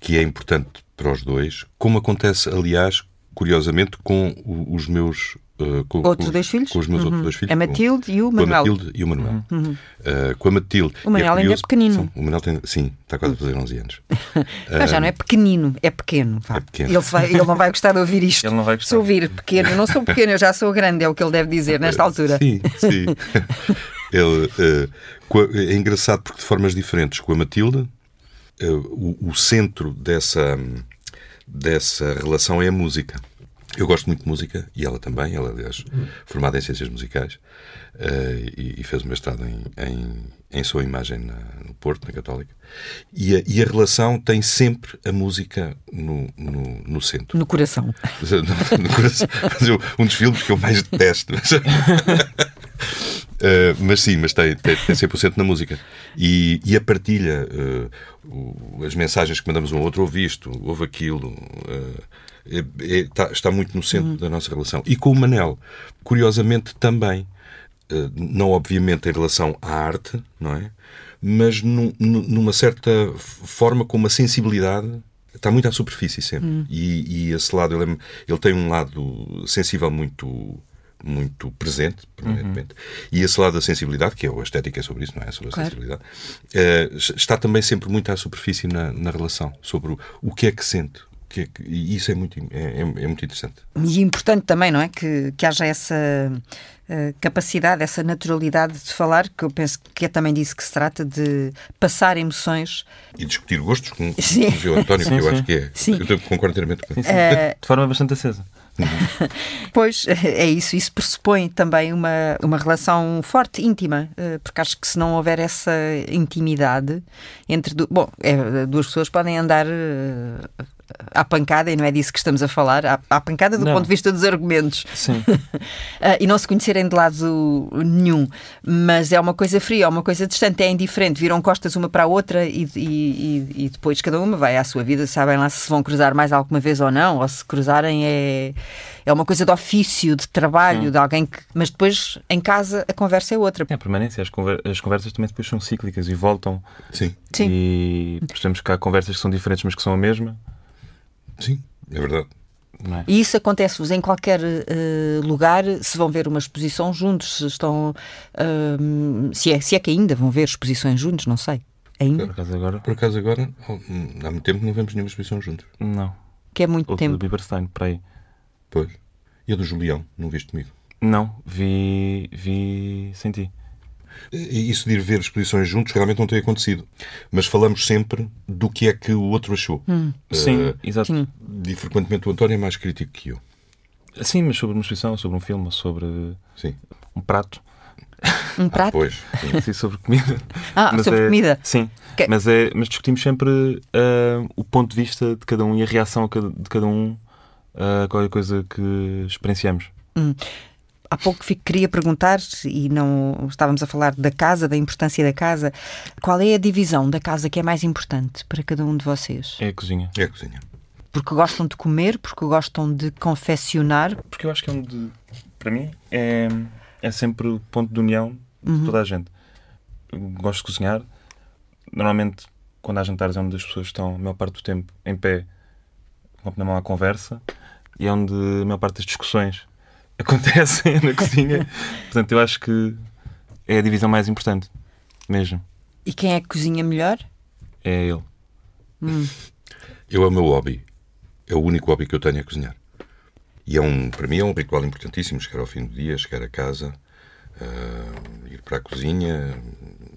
que é importante para os dois, como acontece, aliás, curiosamente, com os meus Uh, com, outros dois filhos? Com os meus uhum. outros dois filhos. A Matilde e o Manuel. Com a Matilde e o Manuel. Uhum. Uh, com a Matilde. O Manuel é ainda é pequenino. Sim, o Manuel tem, sim, está quase a fazer 11 anos. <laughs> não, já não é pequenino, é pequeno. É pequeno. Ele, vai, ele, não vai gostar de ouvir isto. Ele não vai gostar. Se ouvir pequeno, eu não sou pequeno, eu já sou grande, é o que ele deve dizer nesta altura. Sim, sim. <laughs> ele, uh, é engraçado porque de formas diferentes. Com a Matilde, o, o centro dessa, dessa relação é a música. Eu gosto muito de música e ela também. Ela, aliás, formada em Ciências Musicais uh, e, e, fez o mestrado em, em, em sua imagem na, no Porto, na Católica. E a, e a, relação tem sempre a música no, no, no centro. No coração. <laughs> No, no coração. um dos filmes que eu mais detesto. Uh, <laughs> mas sim, mas tem, tem, tem 100% na música. E, e a partilha, uh, o, as mensagens que mandamos um ao outro, ouve isto, ouve aquilo, uh, está, está, muito no centro uhum. da nossa relação. E com o Manel, curiosamente também, uh, não obviamente em relação à arte, não é? Mas nu, numa certa forma com uma sensibilidade está muito à superfície sempre. Uhum. E, e, esse lado, ele, é, ele tem um lado sensível muito muito presente, permanentemente. Uhum. E esse lado da sensibilidade, que é a estética é sobre isso, não é? Sobre a claro. sensibilidade, uh, está também sempre muito à superfície na, na relação, sobre o, o que é que sente, Que, é que, e isso é muito, é, é, é, muito interessante. E importante também, não é? Que, que haja essa uh, capacidade, essa naturalidade de falar, que eu penso que é também disso que se trata, de passar emoções. E discutir gostos com, com o António, sim, que eu sim. acho que é. Sim. Eu concordo inteiramente com isso. Uh... <laughs> De forma bastante acesa. <laughs> pois, é isso. Isso pressupõe também uma, uma relação forte, íntima, eh, porque acho que se não houver essa intimidade entre. Bom, é, duas pessoas podem andar eh, à pancada, e não é disso que estamos a falar, à, à pancada do não. ponto de vista dos argumentos. Sim. <laughs> Ah, e não se conhecerem de lado nenhum. Mas é uma coisa fria, é uma coisa distante, é indiferente. Viram costas uma para a outra e, e, e, depois cada uma vai à sua vida, sabem lá se vão cruzar mais alguma vez ou não, ou se cruzarem é, é uma coisa de ofício, de trabalho, Sim. de alguém que. Mas depois em casa a conversa é outra. É a permanência, as, conver... as conversas também depois são cíclicas e voltam. Sim. Sim. E percebemos que há conversas que são diferentes, mas que são a mesma. Sim, é verdade. É? E isso acontece-vos em qualquer uh, lugar, se vão ver uma exposição juntos, se estão. Uh, se, é, se é que ainda vão ver exposições juntos, não sei. Ainda? Por acaso agora? Por acaso agora, há muito tempo que não vemos nenhuma exposição juntos. Não. Que é muito Outro tempo. do Bieberstein, para aí. Pois. E a do Julião, não viste comigo? Não, vi, vi sem ti. Isso de ir ver exposições juntos realmente não tem acontecido. Mas falamos sempre do que é que o outro achou. Hum. Sim, uh, exato. Sim. E frequentemente o António é mais crítico que eu. Sim, mas sobre uma exposição, sobre um filme, sobre sim. um prato. Um prato? Ah, pois. Sim. sim, sobre comida. Ah, mas sobre é, comida? Sim. Que... Mas, é, mas discutimos sempre uh, o ponto de vista de cada um e a reação de cada um a qualquer coisa que experienciamos. Hum há pouco queria perguntar, e não estávamos a falar da casa, da importância da casa, qual é a divisão da casa que é mais importante para cada um de vocês? É a cozinha. É a cozinha. Porque gostam de comer, porque gostam de confeccionar? Porque eu acho que é onde, para mim, é, é sempre o ponto de união de uhum. toda a gente. Eu gosto de cozinhar. Normalmente, quando há jantares, é onde as pessoas estão, a maior parte do tempo, em pé, com a mão à conversa, e é onde a maior parte das discussões acontecem <laughs> na cozinha. Portanto, eu acho que é a divisão mais importante, mesmo. E quem é que cozinha melhor? É ele. Hum. <laughs> Eu é o meu hobby. É o único hobby que eu tenho a cozinhar. E é um, para mim é um ritual importantíssimo. Chegar ao fim do dia, chegar a casa, uh, ir para a cozinha,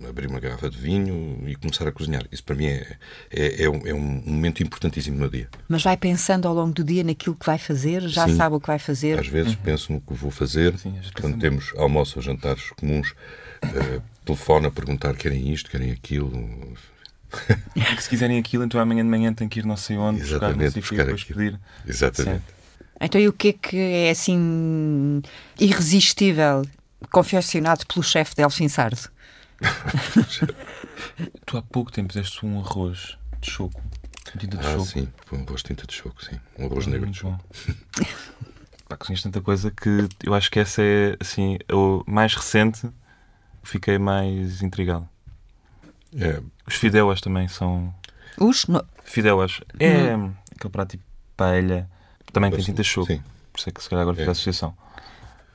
abrir uma garrafa de vinho e começar a cozinhar. Isso para mim é, é, é, um, é um, momento importantíssimo no dia. Mas vai pensando ao longo do dia naquilo que vai fazer? Já Sim. sabe o que vai fazer? Às vezes uhum. penso no que vou fazer. Sim, Quando temos almoços ou jantares comuns, uh, telefono a perguntar querem isto, querem aquilo. se quiserem aquilo, então amanhã de manhã tem que ir não sei onde Exatamente, buscar, não sei buscar pedir. Exatamente. Sim. Então, e o que é que é assim irresistível, confeccionado pelo chefe de Elfim Sardo? <laughs> tu há pouco tempo fizeste um arroz de choco. Tinta de ah, choco. sim, foi um arroz de tinta de choco, sim. Um arroz ah, negro de choco. <laughs> Pá, cozinhas tanta coisa que eu acho que essa é assim, o mais recente. Fiquei mais intrigado. É. Os fideuas também são. Os? No... Fideuas. É hum. aquele prato tipo paella. Também tem tinta de choco. Sim. Por isso é que se calhar agora é. fiz a associação.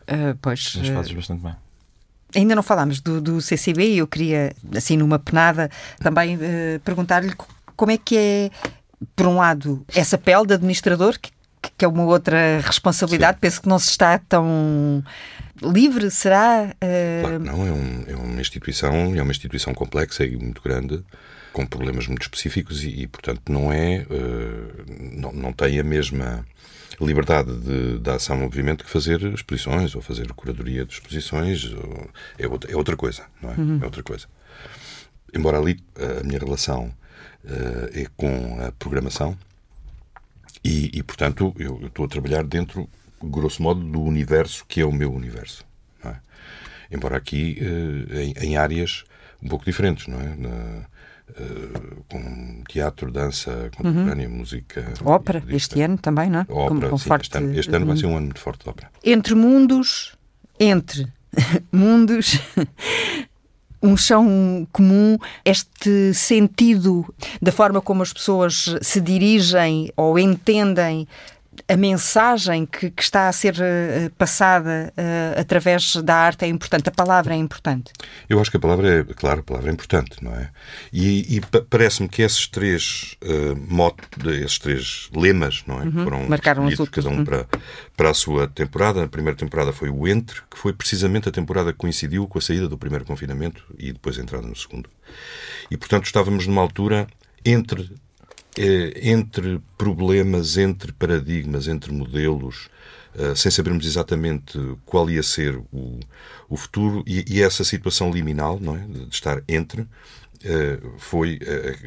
Uh, pois. Mas fazes uh... bastante bem. Ainda não falámos do, do CCB e eu queria, assim, numa penada, também uh, perguntar-lhe como é que é, por um lado, essa pele de administrador, que, que é uma outra responsabilidade, Sim. penso que não se está tão livre, será? Uh... Claro que não, é, um, é uma instituição, é uma instituição complexa e muito grande, com problemas muito específicos e, e portanto, não é, uh, não, não tem a mesma liberdade de, de ação movimento que fazer exposições ou fazer curadoria de exposições é outra, é outra coisa, não é? Uhum. É outra coisa. Embora ali a minha relação uh, é com a programação e, e portanto, eu, eu, estou a trabalhar dentro, grosso modo, do universo que é o meu universo. É? Embora aqui uh, em, em, áreas um pouco diferentes, não é? Na, Uh, com teatro, dança contemporânea, uhum. música. Ópera, este ano também, não é? Ópera, com, com sim, forte... este, ano, este ano vai ser um ano muito forte de ópera. Entre mundos, entre <laughs> mundos. <laughs> um chão comum, este sentido da forma como as pessoas se dirigem ou entendem a mensagem que, que, está a ser uh, passada uh, através da arte é importante, a palavra é importante? Eu acho que a palavra é, claro, a palavra é importante, não é? E, e parece-me que esses três uh, motos, esses três lemas, não é? Uhum. Foram Marcaram cada um uhum. para, para a sua temporada. A primeira temporada foi o Entre, que foi precisamente a temporada que coincidiu com a saída do primeiro confinamento e depois a entrada no segundo. E, portanto, estávamos numa altura entre entre problemas, entre paradigmas, entre modelos, uh, sem sabermos exatamente qual ia ser o, o futuro, e, e, essa situação liminal, não é? de estar entre, uh, foi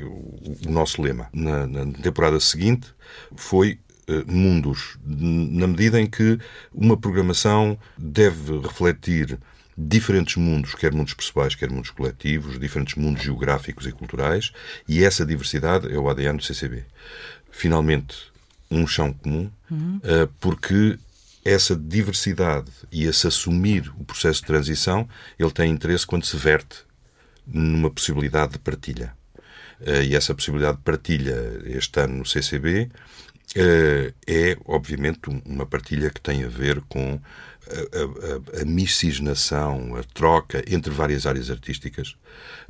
o, nosso lema. Na, na, temporada seguinte, foi mundos, na medida em que uma programação deve refletir diferentes mundos, quer mundos pessoais, quer mundos coletivos, diferentes mundos geográficos e culturais, e essa diversidade é o ADN do CCB. Finalmente, um chão comum, uhum. porque essa diversidade e esse assumir o processo de transição, ele tem interesse quando se verte numa possibilidade de partilha. Eh, e essa possibilidade de partilha este ano no CCB eh, é, obviamente, uma partilha que tem a ver com a, a, a, miscigenação, a troca entre várias áreas artísticas,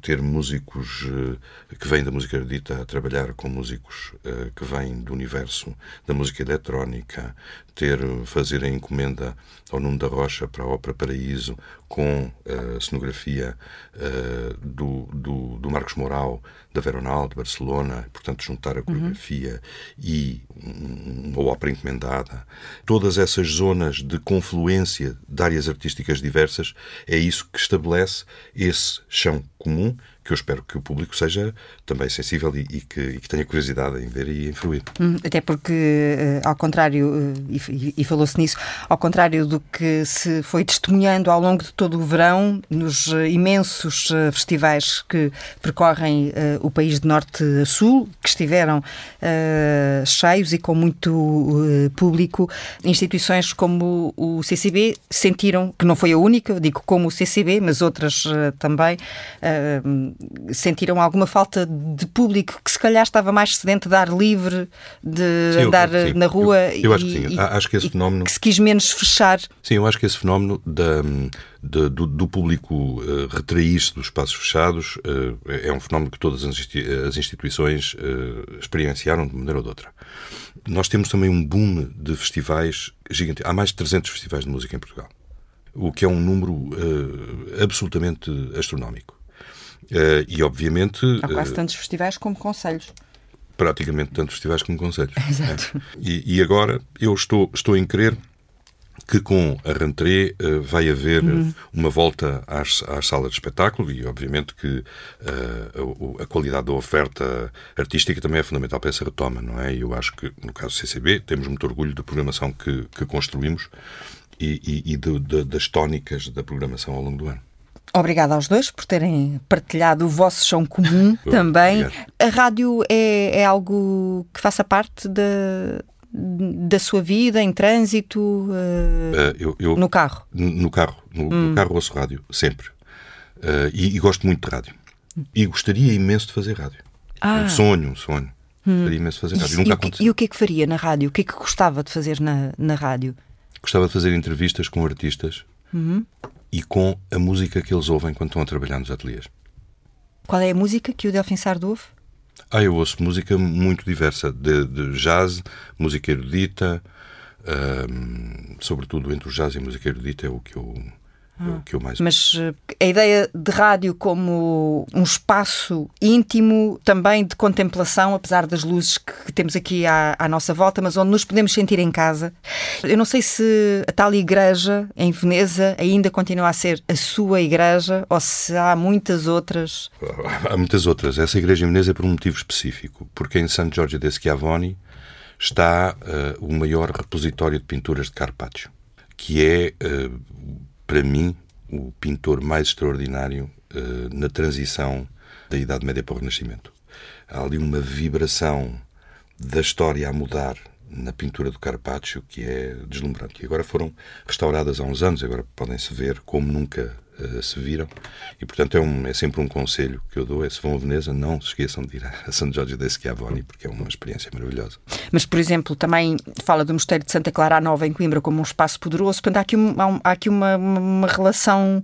ter músicos uh, que vêm da música erudita a trabalhar com músicos uh, que vêm do universo da música eletrónica, ter fazer a encomenda ao Nuno da Rocha para a Ópera Paraíso com a cenografia uh, do, do, do, Marcos Moral da Veronal de Barcelona, portanto juntar a coreografia uhum. e uma ópera encomendada, todas essas zonas de confluência de áreas artísticas diversas, é isso que estabelece esse chão comum que eu espero que o público seja também sensível e, e, que, e que, tenha curiosidade em ver e em fruir. Hum, até porque, eh, ao contrário, eh, e, e falou-se nisso, ao contrário do que se foi testemunhando ao longo de todo o verão, nos eh, imensos festivais que percorrem o país de norte a sul, que estiveram cheios e com muito público, instituições como o CCB sentiram, que não foi a única, digo como o CCB, mas outras também, sentiram alguma falta de público que se calhar estava mais sedente de ar livre, de sim, andar eu, na rua eu, eu acho que sim. E, acho que esse fenómeno que se quis menos fechar. Sim, eu acho que esse fenómeno da, de, do, do, público uh, retrair-se dos espaços fechados uh, é um fenómeno que todas as instituições uh, experienciaram de maneira ou de outra. Nós temos também um boom de festivais gigante. Há mais de 300 festivais de música em Portugal, o que é um número absolutamente astronómico. Uh, e obviamente. Há quase uh, tantos festivais como conselhos. Praticamente tantos festivais como conselhos. <laughs> Exato. É. E, e, agora eu estou, estou em crer que com a rentrée uh, vai haver uhum. uma volta às, às salas de espetáculo e, obviamente, que uh, a, a, qualidade da oferta artística também é fundamental para essa retoma, não é? E eu acho que, no caso do CCB, temos muito orgulho da programação que, que construímos e, e, e de, das tónicas da programação ao longo do ano. Obrigada aos dois por terem partilhado o vosso chão comum <laughs> também. Obrigado. A rádio é, é algo que faça parte da, da sua vida em trânsito, uh, eu, eu, no carro? No carro, no, hum. no carro ouço rádio, sempre. Uh, e, e, gosto muito de rádio. E gostaria imenso de fazer rádio. Ah. Um sonho, um sonho. Hum. Gostaria imenso de fazer rádio. E, Nunca e, aconteceu. E o que é que faria na rádio? O que é que gostava de fazer na, na rádio? Gostava de fazer entrevistas com artistas. Uhum e com a música que eles ouvem quando estão a trabalhar nos ateliês. Qual é a música que o Delfim Sardo ouve? Ah, eu ouço música muito diversa, de, de jazz, música erudita, sobretudo entre o jazz e a música erudita é o que eu ah, que eu mais Mas eh, a ideia de rádio como um espaço íntimo, também de contemplação, apesar das luzes que temos aqui à, à, nossa volta, mas onde nos podemos sentir em casa. Eu não sei se a tal igreja em Veneza ainda continua a ser a sua igreja ou se há muitas outras. Há muitas outras. Essa igreja em Veneza é por um motivo específico, porque em San Giorgio de Schiavoni está uh, o maior repositório de pinturas de Carpaccio, que é uh, para mim, o pintor mais extraordinário uh, na transição da Idade Média para o Renascimento. Há ali uma vibração da história a mudar na pintura do Carpaccio, que é deslumbrante. E agora foram restauradas há uns anos, agora podem-se ver como nunca uh, se viram. E, portanto, é, um, é, sempre um conselho que eu dou: é se vão a Veneza, não se esqueçam de ir a <laughs> São Jorge de Schiavoni, porque é uma experiência maravilhosa. Mas, por exemplo, também fala do Mosteiro de Santa Clara Nova, em Coimbra, como um espaço poderoso. Portanto, há aqui, há aqui uma, uma relação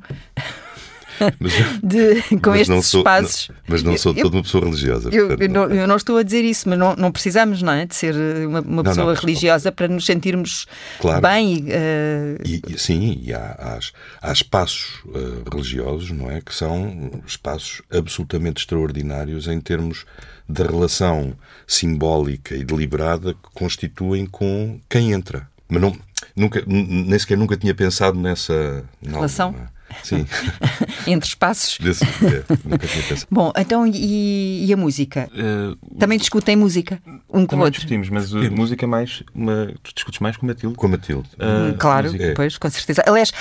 mas, de, com mas estes sou, espaços. Não, mas não sou eu, toda uma pessoa religiosa. Eu, portanto, eu, não, eu, não, estou a dizer isso, mas não, não precisamos não é, de ser uma, uma pessoa religiosa para nos sentirmos claro. bem. E, uh... e, e, sim, e há, há, há espaços uh, religiosos não é, que são espaços absolutamente extraordinários em termos da relação simbólica e deliberada que constituem com quem entra. Mas não, nunca, nem sequer nunca tinha pensado nessa relação. Não, Sim. <laughs> Entre espaços. Desse, é, nunca tinha pensado. Bom, então e, e a música? Uh, Também discutem música um com o outro? discutimos, mas a música mais. Uma, tu discutes mais com a Matilde? Com a Matilde. Uh, claro, música. pois, com certeza. Aliás,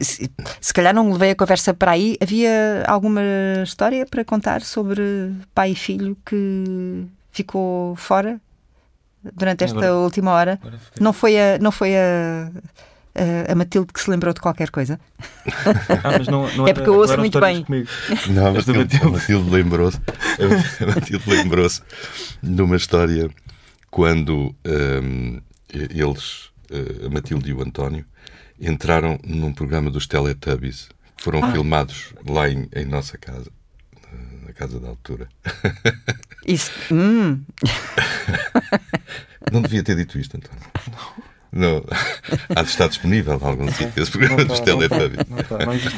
se, se calhar não levei a conversa para aí. Havia alguma história para contar sobre pai e filho que ficou fora durante esta agora, última hora? Não foi a. Não foi a a Matilde que se lembrou de qualquer coisa? <laughs> Ah, não, não é porque eu ouço muito bem. Não, mas a Matilde, Matilde lembrou-se <laughs> a Matilde lembrou-se de uma história quando um, eles, eh, a Matilde e o António, entraram num programa dos Teletubbies que foram ah. filmados lá em, em nossa casa, na casa da altura. Isso. Hum. <laughs> Não devia ter dito isto, António. Não. Não. <laughs> Há de estar disponível em algum sítio esse programa dos Teletubbies.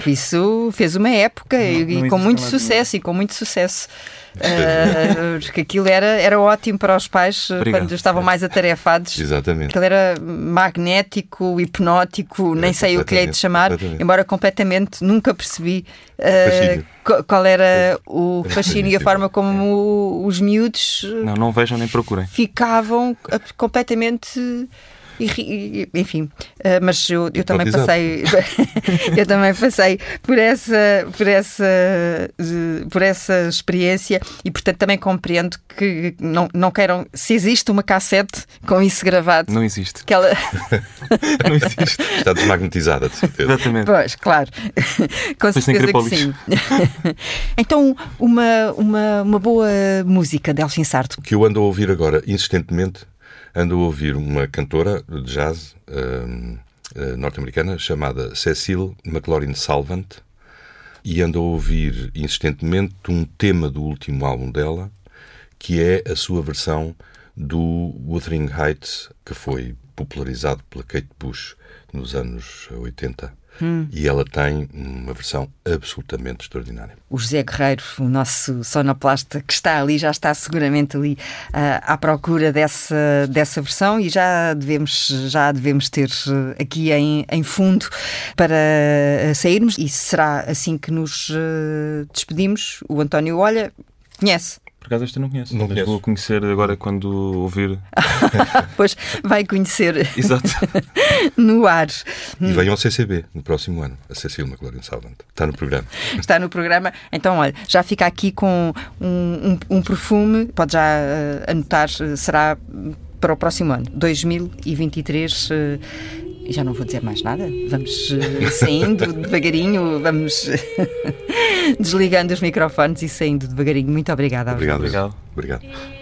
Isso fez uma época não, e, não com muito sucesso, e com muito sucesso. Uh, porque aquilo era, era ótimo para os pais eh, Obrigado. quando estavam mais atarefados. Exatamente. Aquilo era magnético, hipnótico, nem sei o que lhe hei de chamar, exatamente. embora completamente nunca percebi uh, qual era o fascínio e a forma como os miúdos. Não, não vejam nem procurem. Ficavam completamente e, enfim, uh, mas eu, eu também passei <laughs> eu também passei por essa por essa por essa experiência e portanto também compreendo que não, não queiram se existe uma cassete com isso gravado não existe. que ela <laughs> não existe. Está desmagnetizada de certeza. Exatamente. Pois claro. Com certeza que sim. <laughs> Então uma, uma uma boa música de Elfim Sarto. Que eu ando a ouvir agora insistentemente ando a ouvir uma cantora de jazz uh, uh, norte-americana chamada Cecile McLaurin Salvant e ando a ouvir insistentemente um tema do último álbum dela que é a sua versão do Wuthering Heights que foi popularizado pela Kate Bush nos anos 80 Hum. E ela tem uma versão absolutamente extraordinária. O José Guerreiro, o nosso sonoplasta que está ali, já está seguramente ali uh, à procura dessa, dessa versão e já devemos, já devemos ter uh, aqui em, em fundo para uh, sairmos. E será assim que nos despedimos. O António, olha, conhece. Por acaso esta não conheço. Não conheço. Vou conhecer agora quando ouvir. <laughs> pois vai conhecer. Exato. <laughs> no ar. E venham ao CCB no próximo ano, a Cecília McLaurin Salvant. Está no programa. Está no programa. Então, olha, já fica aqui com um, um, um perfume, pode já uh, anotar, será para o próximo ano, 2023. Uh, já não vou dizer mais nada. Vamos uh, saindo devagarinho, vamos <laughs> desligando os microfones e saindo devagarinho. Muito obrigada. Obrigado. Obrigado. obrigado.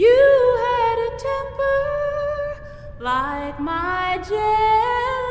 You had a temper like my jelly.